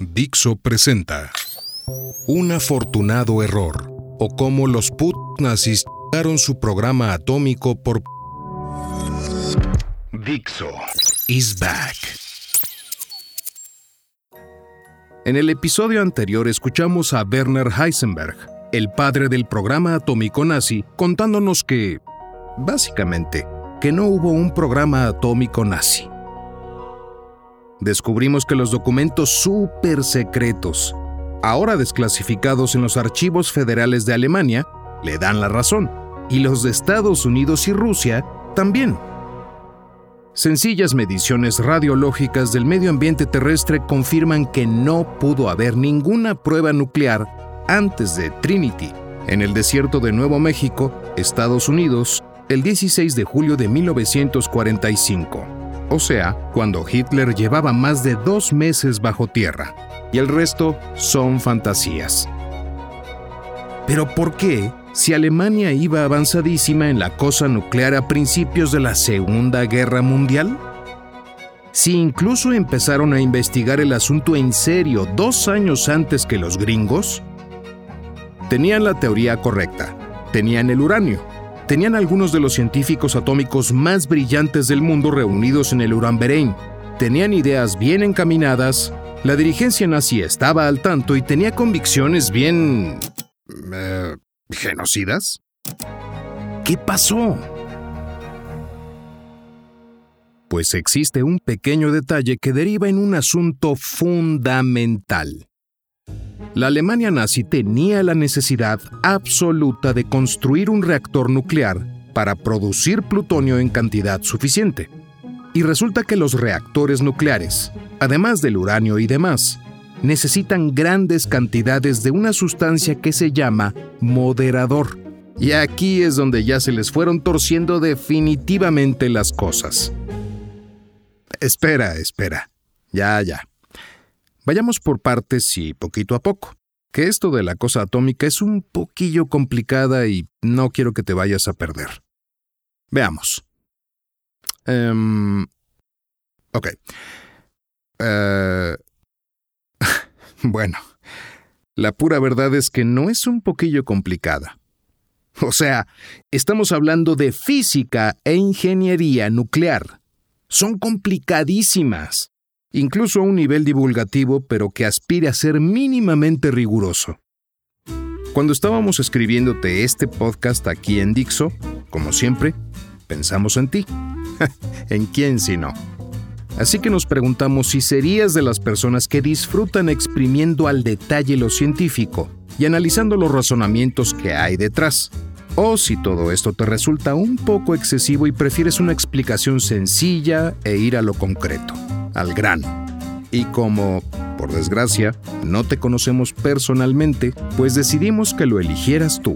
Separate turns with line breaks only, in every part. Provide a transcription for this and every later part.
Dixo presenta Un afortunado error o cómo los put nazis su programa atómico por Dixo. Is back. En el episodio anterior escuchamos a Werner Heisenberg, el padre del programa atómico nazi, contándonos que, básicamente, que no hubo un programa atómico nazi descubrimos que los documentos súper secretos, ahora desclasificados en los archivos federales de Alemania, le dan la razón, y los de Estados Unidos y Rusia también. Sencillas mediciones radiológicas del medio ambiente terrestre confirman que no pudo haber ninguna prueba nuclear antes de Trinity, en el desierto de Nuevo México, Estados Unidos, el 16 de julio de 1945 o sea, cuando Hitler llevaba más de dos meses bajo tierra, y el resto son fantasías. Pero ¿por qué, si Alemania iba avanzadísima en la cosa nuclear a principios de la Segunda Guerra Mundial? Si incluso empezaron a investigar el asunto en serio dos años antes que los gringos, tenían la teoría correcta, tenían el uranio, tenían algunos de los científicos atómicos más brillantes del mundo reunidos en el Uranverein. Tenían ideas bien encaminadas, la dirigencia nazi estaba al tanto y tenía convicciones bien... Eh, genocidas. ¿Qué pasó? Pues existe un pequeño detalle que deriva en un asunto fundamental. La Alemania nazi tenía la necesidad absoluta de construir un reactor nuclear para producir plutonio en cantidad suficiente. Y resulta que los reactores nucleares, además del uranio y demás, necesitan grandes cantidades de una sustancia que se llama moderador. Y aquí es donde ya se les fueron torciendo definitivamente las cosas. Espera, espera. Ya, ya. Vayamos por partes y poquito a poco, que esto de la cosa atómica es un poquillo complicada y no quiero que te vayas a perder. Veamos. Um, ok. Uh, bueno, la pura verdad es que no es un poquillo complicada. O sea, estamos hablando de física e ingeniería nuclear. Son complicadísimas incluso a un nivel divulgativo, pero que aspire a ser mínimamente riguroso. Cuando estábamos escribiéndote este podcast aquí en Dixo, como siempre, pensamos en ti. ¿En quién si no? Así que nos preguntamos si serías de las personas que disfrutan exprimiendo al detalle lo científico y analizando los razonamientos que hay detrás. O si todo esto te resulta un poco excesivo y prefieres una explicación sencilla e ir a lo concreto al grano. Y como, por desgracia, no te conocemos personalmente, pues decidimos que lo eligieras tú.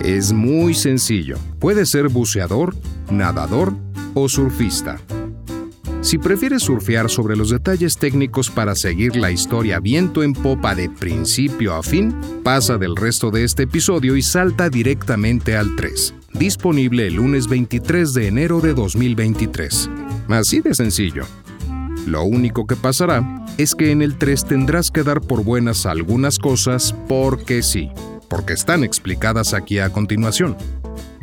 Es muy sencillo. Puedes ser buceador, nadador o surfista. Si prefieres surfear sobre los detalles técnicos para seguir la historia viento en popa de principio a fin, pasa del resto de este episodio y salta directamente al 3, disponible el lunes 23 de enero de 2023. Así de sencillo. Lo único que pasará es que en el 3 tendrás que dar por buenas algunas cosas porque sí, porque están explicadas aquí a continuación.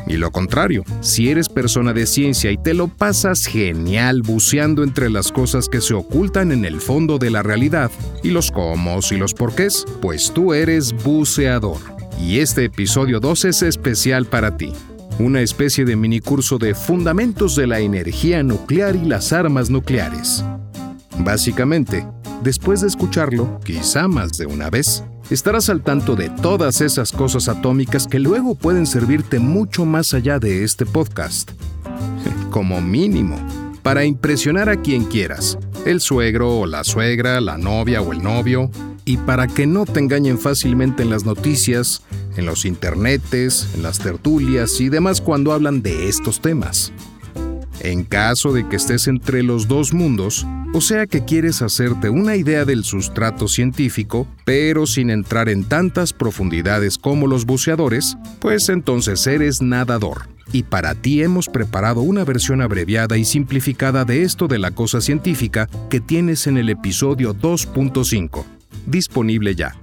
Y lo contrario, si eres persona de ciencia y te lo pasas genial buceando entre las cosas que se ocultan en el fondo de la realidad, y los cómo y los porqués, pues tú eres buceador. Y este episodio 2 es especial para ti. Una especie de minicurso de fundamentos de la energía nuclear y las armas nucleares. Básicamente, después de escucharlo, quizá más de una vez, estarás al tanto de todas esas cosas atómicas que luego pueden servirte mucho más allá de este podcast. Como mínimo, para impresionar a quien quieras, el suegro o la suegra, la novia o el novio, y para que no te engañen fácilmente en las noticias, en los internetes, en las tertulias y demás cuando hablan de estos temas. En caso de que estés entre los dos mundos, o sea que quieres hacerte una idea del sustrato científico, pero sin entrar en tantas profundidades como los buceadores, pues entonces eres nadador. y para ti hemos preparado una versión abreviada y simplificada de esto de la cosa científica que tienes en el episodio 2.5, disponible ya.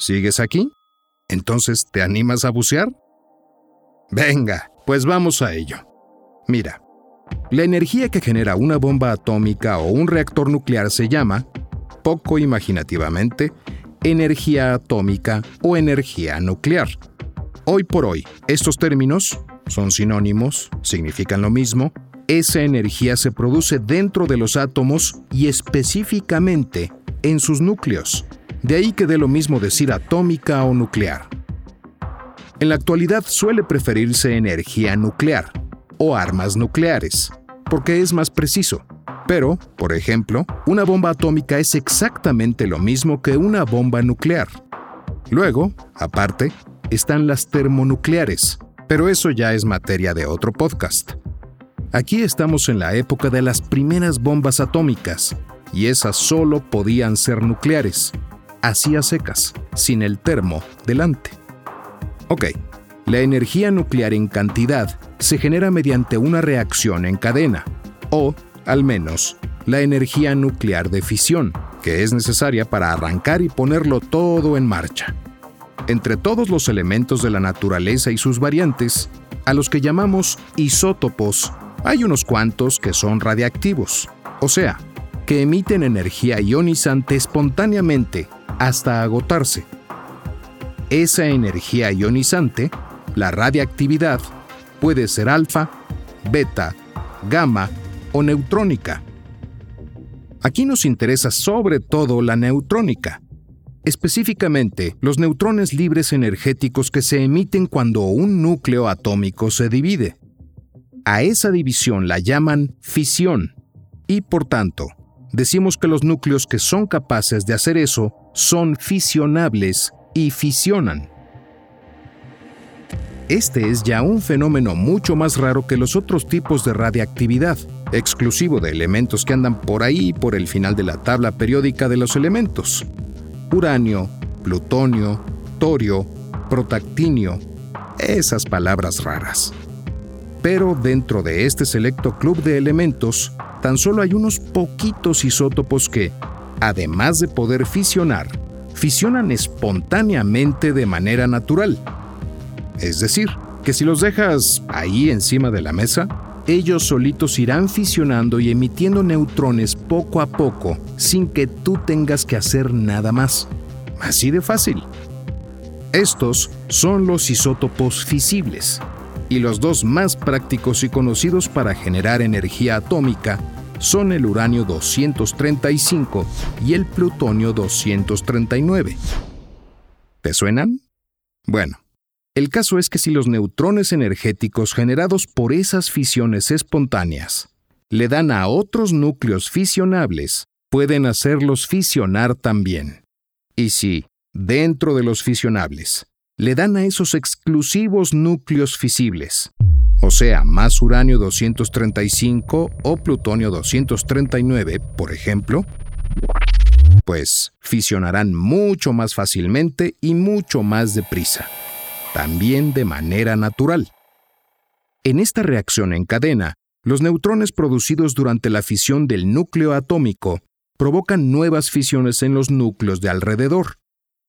¿Sigues aquí? Entonces, ¿te animas a bucear? Venga, pues vamos a ello. Mira, la energía que genera una bomba atómica o un reactor nuclear se llama, poco imaginativamente, energía atómica o energía nuclear. Hoy por hoy, estos términos son sinónimos, significan lo mismo, esa energía se produce dentro de los átomos y específicamente en sus núcleos. De ahí que dé lo mismo decir atómica o nuclear. En la actualidad suele preferirse energía nuclear o armas nucleares, porque es más preciso. Pero, por ejemplo, una bomba atómica es exactamente lo mismo que una bomba nuclear. Luego, aparte, están las termonucleares, pero eso ya es materia de otro podcast. Aquí estamos en la época de las primeras bombas atómicas, y esas solo podían ser nucleares, así a secas, sin el termo delante. Ok, la energía nuclear en cantidad se genera mediante una reacción en cadena, o, al menos, la energía nuclear de fisión, que es necesaria para arrancar y ponerlo todo en marcha. Entre todos los elementos de la naturaleza y sus variantes, a los que llamamos isótopos, hay unos cuantos que son radiactivos, o sea, que emiten energía ionizante espontáneamente hasta agotarse. Esa energía ionizante, la radiactividad, puede ser alfa, beta, gamma o neutrónica. Aquí nos interesa sobre todo la neutrónica, específicamente los neutrones libres energéticos que se emiten cuando un núcleo atómico se divide. A esa división la llaman fisión y por tanto, decimos que los núcleos que son capaces de hacer eso son fisionables y fisionan. Este es ya un fenómeno mucho más raro que los otros tipos de radiactividad, exclusivo de elementos que andan por ahí por el final de la tabla periódica de los elementos. Uranio, plutonio, torio, protactinio, esas palabras raras. Pero dentro de este selecto club de elementos, tan solo hay unos poquitos isótopos que, además de poder fisionar, fisionan espontáneamente de manera natural. Es decir, que si los dejas ahí encima de la mesa, ellos solitos irán fisionando y emitiendo neutrones poco a poco sin que tú tengas que hacer nada más. Así de fácil. Estos son los isótopos fisibles, y los dos más prácticos y conocidos para generar energía atómica son el uranio 235 y el plutonio 239. ¿Te suenan? Bueno, el caso es que si los neutrones energéticos generados por esas fisiones espontáneas le dan a otros núcleos fisionables, pueden hacerlos fisionar también. Y si, dentro de los fisionables, le dan a esos exclusivos núcleos fisibles, o sea, más uranio 235 o plutonio 239, por ejemplo, pues fisionarán mucho más fácilmente y mucho más deprisa, también de manera natural. En esta reacción en cadena, los neutrones producidos durante la fisión del núcleo atómico provocan nuevas fisiones en los núcleos de alrededor.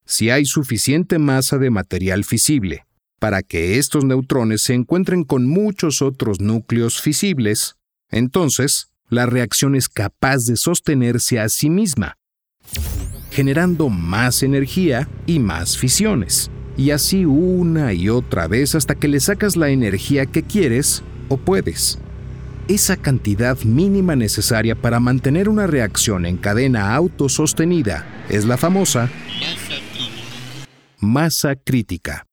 Si hay suficiente masa de material fisible para que estos neutrones se encuentren con muchos otros núcleos fisibles, entonces la reacción es capaz de sostenerse a sí misma, generando más energía y más fisiones, y así una y otra vez hasta que le sacas la energía que quieres o puedes. Esa cantidad mínima necesaria para mantener una reacción en cadena autosostenida es la famosa masa crítica.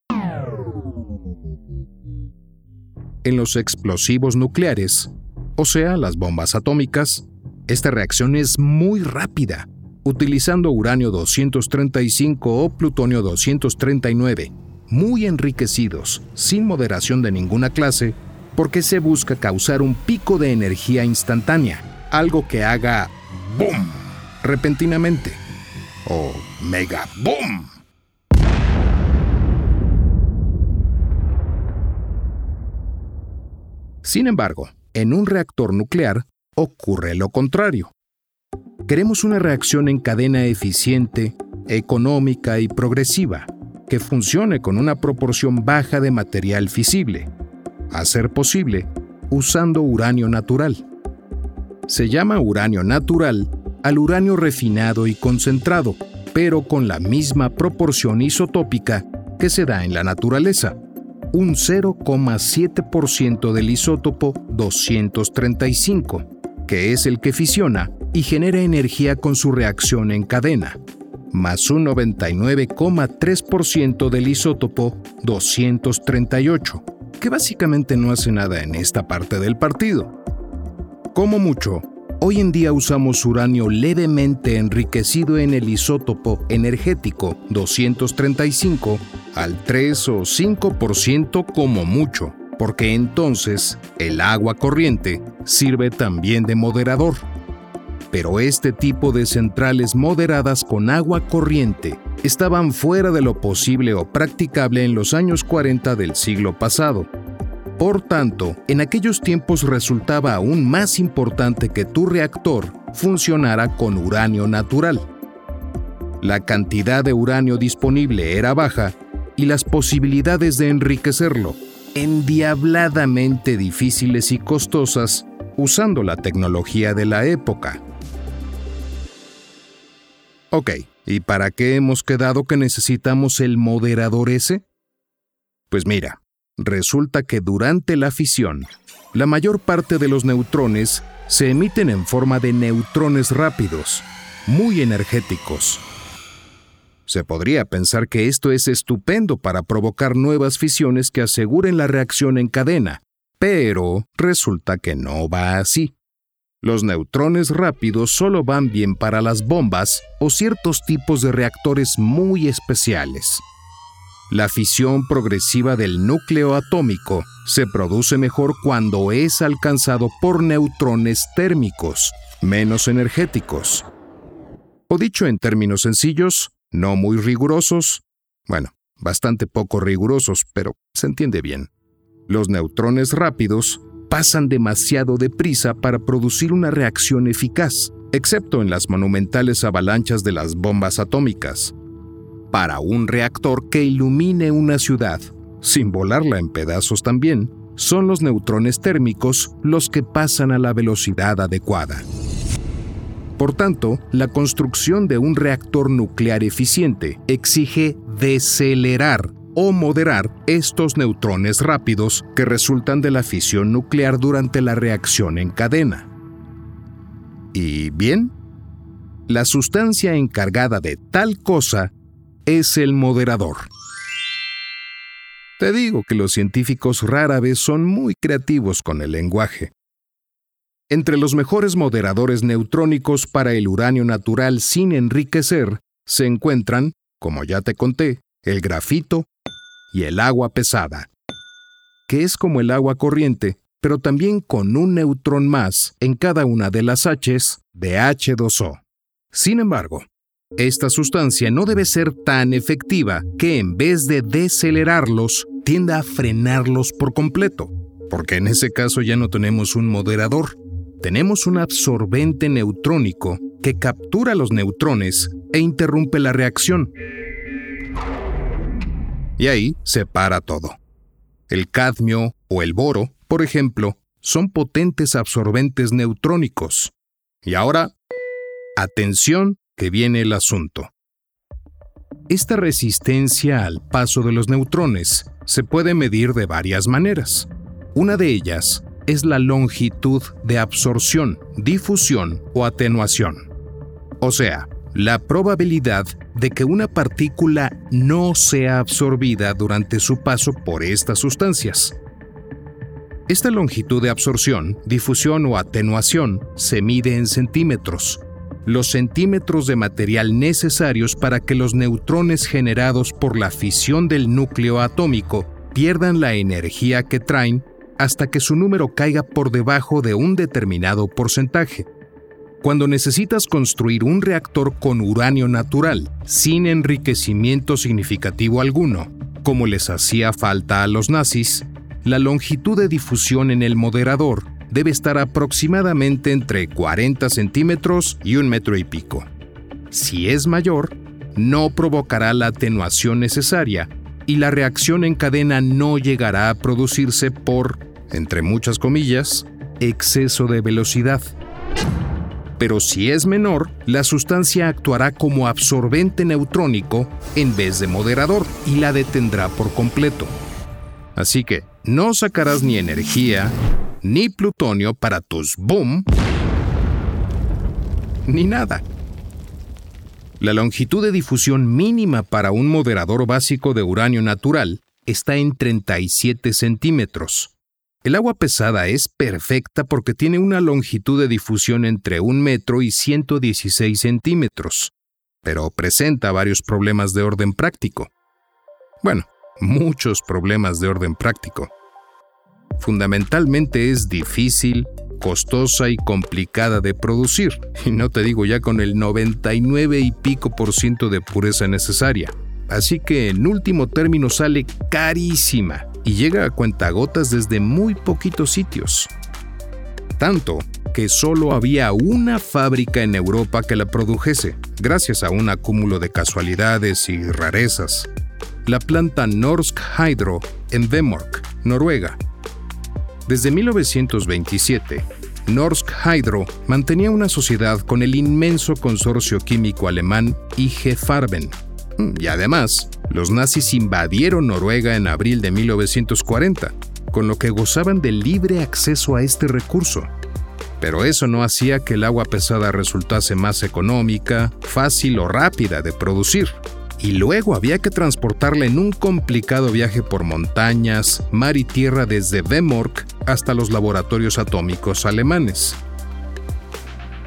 En los explosivos nucleares, o sea, las bombas atómicas, esta reacción es muy rápida, utilizando uranio 235 o plutonio 239, muy enriquecidos, sin moderación de ninguna clase, porque se busca causar un pico de energía instantánea, algo que haga ¡boom! repentinamente. o mega boom. Sin embargo, en un reactor nuclear ocurre lo contrario. Queremos una reacción en cadena eficiente, económica y progresiva, que funcione con una proporción baja de material fisible, a ser posible, usando uranio natural. Se llama uranio natural al uranio refinado y concentrado, pero con la misma proporción isotópica que se da en la naturaleza, un 0,7% del isótopo 235, que es el que fisiona y genera energía con su reacción en cadena, más un 99,3% del isótopo 238, que básicamente no hace nada en esta parte del partido. Como mucho, hoy en día usamos uranio levemente enriquecido en el isótopo energético 235 al 3 o 5% como mucho, porque entonces el agua corriente sirve también de moderador pero este tipo de centrales moderadas con agua corriente estaban fuera de lo posible o practicable en los años 40 del siglo pasado. Por tanto, en aquellos tiempos resultaba aún más importante que tu reactor funcionara con uranio natural. La cantidad de uranio disponible era baja y las posibilidades de enriquecerlo endiabladamente difíciles y costosas usando la tecnología de la época. Ok, ¿y para qué hemos quedado que necesitamos el moderador ese? Pues mira, resulta que durante la fisión, la mayor parte de los neutrones se emiten en forma de neutrones rápidos, muy energéticos. Se podría pensar que esto es estupendo para provocar nuevas fisiones que aseguren la reacción en cadena, pero resulta que no va así. Los neutrones rápidos solo van bien para las bombas o ciertos tipos de reactores muy especiales. La fisión progresiva del núcleo atómico se produce mejor cuando es alcanzado por neutrones térmicos, menos energéticos. O dicho en términos sencillos, no muy rigurosos, bueno, bastante poco rigurosos, pero se entiende bien. Los neutrones rápidos pasan demasiado deprisa para producir una reacción eficaz, excepto en las monumentales avalanchas de las bombas atómicas. Para un reactor que ilumine una ciudad, sin volarla en pedazos también, son los neutrones térmicos los que pasan a la velocidad adecuada. Por tanto, la construcción de un reactor nuclear eficiente exige decelerar o moderar estos neutrones rápidos que resultan de la fisión nuclear durante la reacción en cadena. ¿Y bien? La sustancia encargada de tal cosa es el moderador. Te digo que los científicos rara vez son muy creativos con el lenguaje. Entre los mejores moderadores neutrónicos para el uranio natural sin enriquecer se encuentran, como ya te conté, el grafito y el agua pesada, que es como el agua corriente, pero también con un neutrón más en cada una de las H's de H2O. Sin embargo, esta sustancia no debe ser tan efectiva que en vez de decelerarlos, tienda a frenarlos por completo, porque en ese caso ya no tenemos un moderador, tenemos un absorbente neutrónico que captura los neutrones e interrumpe la reacción. Y ahí se para todo. El cadmio o el boro, por ejemplo, son potentes absorbentes neutrónicos. Y ahora, atención que viene el asunto. Esta resistencia al paso de los neutrones se puede medir de varias maneras. Una de ellas es la longitud de absorción, difusión o atenuación. O sea, la probabilidad de que una partícula no sea absorbida durante su paso por estas sustancias. Esta longitud de absorción, difusión o atenuación se mide en centímetros, los centímetros de material necesarios para que los neutrones generados por la fisión del núcleo atómico pierdan la energía que traen hasta que su número caiga por debajo de un determinado porcentaje. cuando necesitas construir un reactor con uranio natural, sin enriquecimiento significativo alguno, como les hacía falta a los nazis, la longitud de difusión en el moderador debe estar aproximadamente entre 40 centímetros y un metro y pico. Si es mayor, no provocará la atenuación necesaria y la reacción en cadena no llegará a producirse por, entre muchas comillas, exceso de velocidad. Pero si es menor, la sustancia actuará como absorbente neutrónico en vez de moderador y la detendrá por completo. Así que no sacarás ni energía, ni plutonio para tus boom, ni nada. La longitud de difusión mínima para un moderador básico de uranio natural está en 37 centímetros. El agua pesada es perfecta porque tiene una longitud de difusión entre un metro y 116 centímetros, pero presenta varios problemas de orden práctico. Bueno, muchos problemas de orden práctico. Fundamentalmente es difícil, costosa y complicada de producir, y no te digo ya con el 99 y pico por ciento de pureza necesaria. Así que en último término sale carísima y llega a cuentagotas desde muy poquitos sitios. Tanto que solo había una fábrica en Europa que la produjese, gracias a un acúmulo de casualidades y rarezas. La planta Norsk Hydro en Vemork, Noruega. Desde 1927, Norsk Hydro mantenía una sociedad con el inmenso consorcio químico alemán IG Farben. Y además, los nazis invadieron Noruega en abril de 1940, con lo que gozaban de libre acceso a este recurso. Pero eso no hacía que el agua pesada resultase más económica, fácil o rápida de producir. Y luego había que transportarla en un complicado viaje por montañas, mar y tierra desde Vemork hasta los laboratorios atómicos alemanes.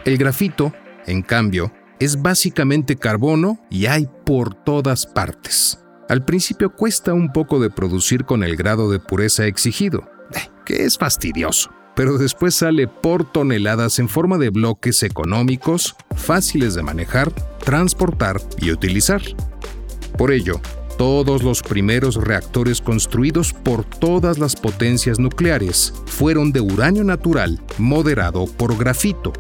El grafito, en cambio, es básicamente carbono y hay por todas partes. Al principio cuesta un poco de producir con el grado de pureza exigido, eh, que es fastidioso, pero después sale por toneladas en forma de bloques económicos, fáciles de manejar, transportar y utilizar. Por ello, todos los primeros reactores construidos por todas las potencias nucleares fueron de uranio natural moderado por grafito.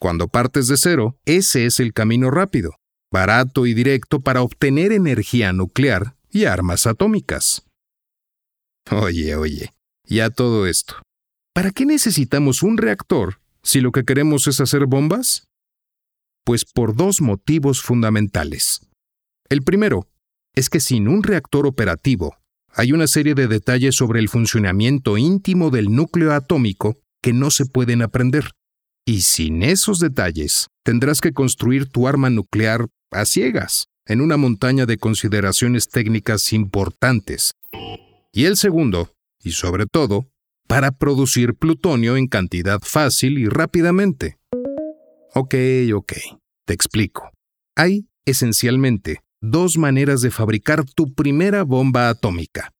Cuando partes de cero, ese es el camino rápido, barato y directo para obtener energía nuclear y armas atómicas. Oye, oye, ya todo esto. ¿Para qué necesitamos un reactor si lo que queremos es hacer bombas? Pues por dos motivos fundamentales. El primero es que sin un reactor operativo, hay una serie de detalles sobre el funcionamiento íntimo del núcleo atómico que no se pueden aprender. Y sin esos detalles, tendrás que construir tu arma nuclear a ciegas, en una montaña de consideraciones técnicas importantes. Y el segundo, y sobre todo, para producir plutonio en cantidad fácil y rápidamente. Ok, ok, te explico. Hay, esencialmente, dos maneras de fabricar tu primera bomba atómica.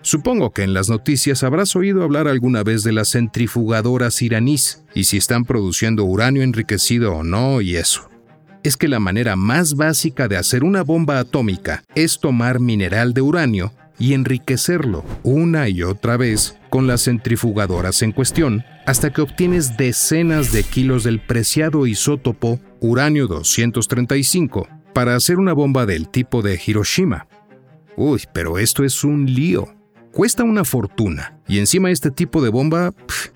Supongo que en las noticias habrás oído hablar alguna vez de las centrifugadoras iraníes y si están produciendo uranio enriquecido o no y eso. Es que la manera más básica de hacer una bomba atómica es tomar mineral de uranio y enriquecerlo una y otra vez con las centrifugadoras en cuestión hasta que obtienes decenas de kilos del preciado isótopo uranio 235 para hacer una bomba del tipo de Hiroshima. Uy, pero esto es un lío. Cuesta una fortuna y encima este tipo de bomba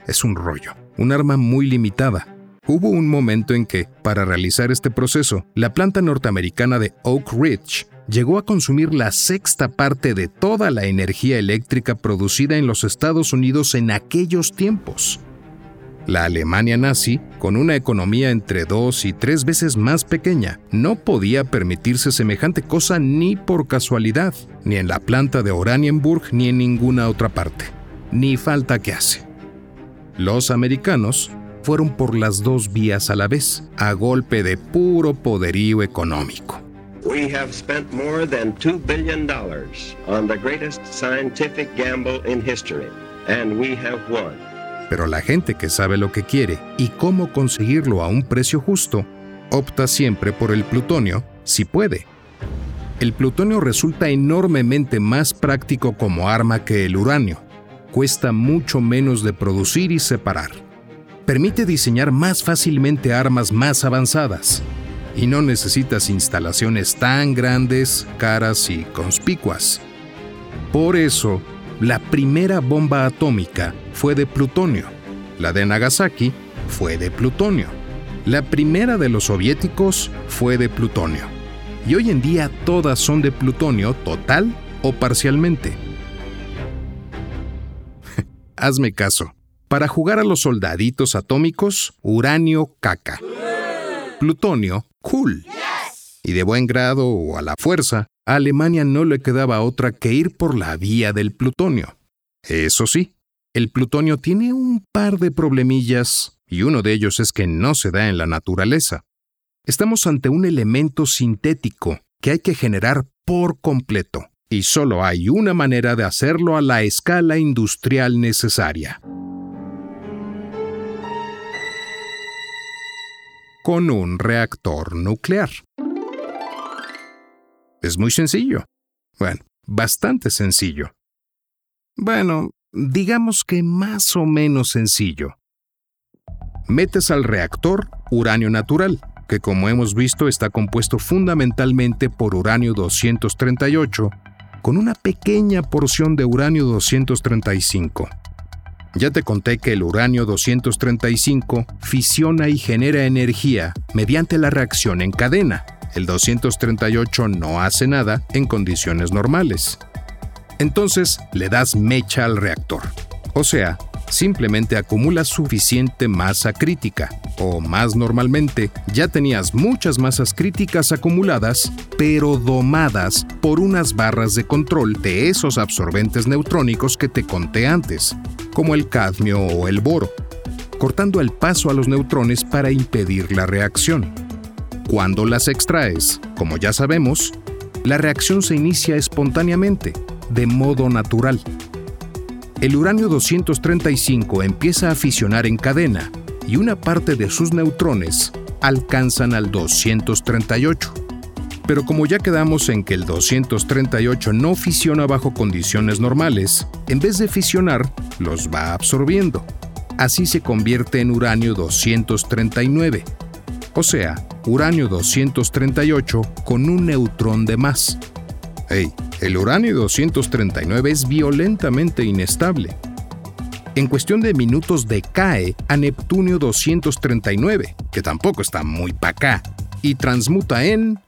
es un rollo, un arma muy limitada. Hubo un momento en que, para realizar este proceso, la planta norteamericana de Oak Ridge llegó a consumir la sexta parte de toda la energía eléctrica producida en los Estados Unidos en aquellos tiempos. La Alemania nazi, con una economía entre dos y tres veces más pequeña, no podía permitirse semejante cosa ni por casualidad, ni en la planta de Oranienburg ni en ninguna otra parte. Ni falta que hace. Los americanos fueron por las dos vías a la vez, a golpe de puro poderío económico.
We have spent more than $2 billion on the greatest scientific gamble in history, and we have won.
Pero la gente que sabe lo que quiere y cómo conseguirlo a un precio justo, opta siempre por el plutonio si puede. El plutonio resulta enormemente más práctico como arma que el uranio. Cuesta mucho menos de producir y separar. Permite diseñar más fácilmente armas más avanzadas. Y no necesitas instalaciones tan grandes, caras y conspicuas. Por eso, la primera bomba atómica fue de plutonio. La de Nagasaki fue de plutonio. La primera de los soviéticos fue de plutonio. Y hoy en día todas son de plutonio total o parcialmente. Hazme caso. Para jugar a los soldaditos atómicos, uranio caca. Plutonio cool. Y de buen grado o a la fuerza, a Alemania no le quedaba otra que ir por la vía del plutonio. Eso sí, el plutonio tiene un par de problemillas, y uno de ellos es que no se da en la naturaleza. Estamos ante un elemento sintético que hay que generar por completo, y solo hay una manera de hacerlo a la escala industrial necesaria. Con un reactor nuclear. Es muy sencillo. Bueno, bastante sencillo. Bueno, digamos que más o menos sencillo. Metes al reactor uranio natural, que como hemos visto está compuesto fundamentalmente por uranio 238, con una pequeña porción de uranio 235. Ya te conté que el uranio 235 fisiona y genera energía mediante la reacción en cadena, el 238 no hace nada en condiciones normales. Entonces le das mecha al reactor. O sea, simplemente acumulas suficiente masa crítica. O más normalmente, ya tenías muchas masas críticas acumuladas, pero domadas por unas barras de control de esos absorbentes neutrónicos que te conté antes, como el cadmio o el boro, cortando el paso a los neutrones para impedir la reacción. Cuando las extraes, como ya sabemos, la reacción se inicia espontáneamente, de modo natural. El uranio 235 empieza a fisionar en cadena y una parte de sus neutrones alcanzan al 238. Pero como ya quedamos en que el 238 no fisiona bajo condiciones normales, en vez de fisionar, los va absorbiendo. Así se convierte en uranio 239 o sea, uranio 238 con un neutrón de más. Hey, el uranio 239 es violentamente inestable. En cuestión de minutos decae a Neptunio 239, que tampoco está muy pa' acá, y transmuta en...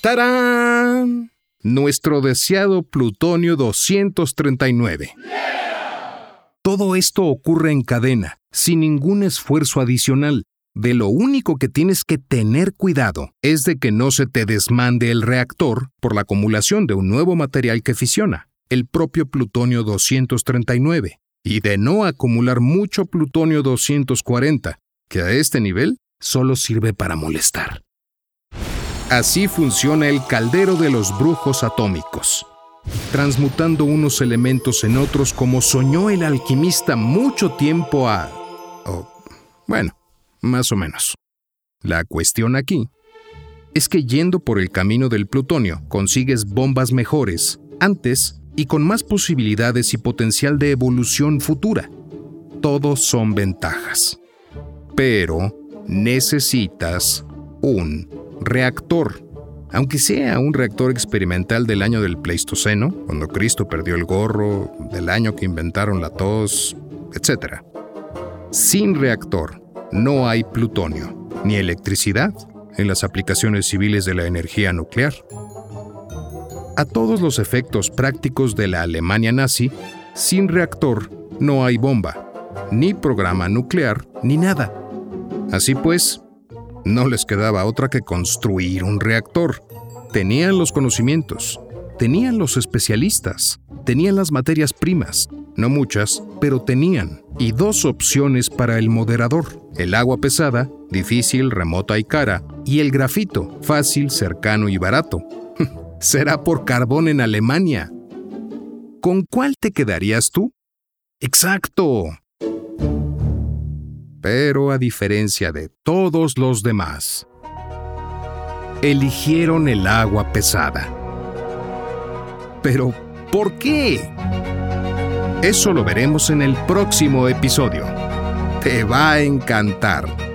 ¡Tarán! Nuestro deseado plutonio 239. Todo esto ocurre en cadena, sin ningún esfuerzo adicional, de lo único que tienes que tener cuidado es de que no se te desmande el reactor por la acumulación de un nuevo material que fisiona, el propio plutonio 239, y de no acumular mucho plutonio 240, que a este nivel solo sirve para molestar. Así funciona el caldero de los brujos atómicos, transmutando unos elementos en otros como soñó el alquimista mucho tiempo a... bueno, más o menos. La cuestión aquí es que yendo por el camino del plutonio consigues bombas mejores, antes y con más posibilidades y potencial de evolución futura. Todos son ventajas. Pero necesitas un reactor. Aunque sea un reactor experimental del año del Pleistoceno, cuando Cristo perdió el gorro, del año que inventaron la tos, etc. Sin reactor, no hay plutonio ni electricidad en las aplicaciones civiles de la energía nuclear. A todos los efectos prácticos de la Alemania nazi, sin reactor no hay bomba, ni programa nuclear, ni nada. Así pues, no les quedaba otra que construir un reactor. Tenían los conocimientos, tenían los especialistas, tenían las materias primas, no muchas, pero tenían, y dos opciones para el moderador, el agua pesada, difícil, remota y cara, y el grafito, fácil, cercano y barato. Será por carbón en Alemania. ¿Con cuál te quedarías tú? Exacto, Pero a diferencia de todos los demás, eligieron el agua pesada. Pero, ¿por qué? Eso lo veremos en el próximo episodio. Te va a encantar.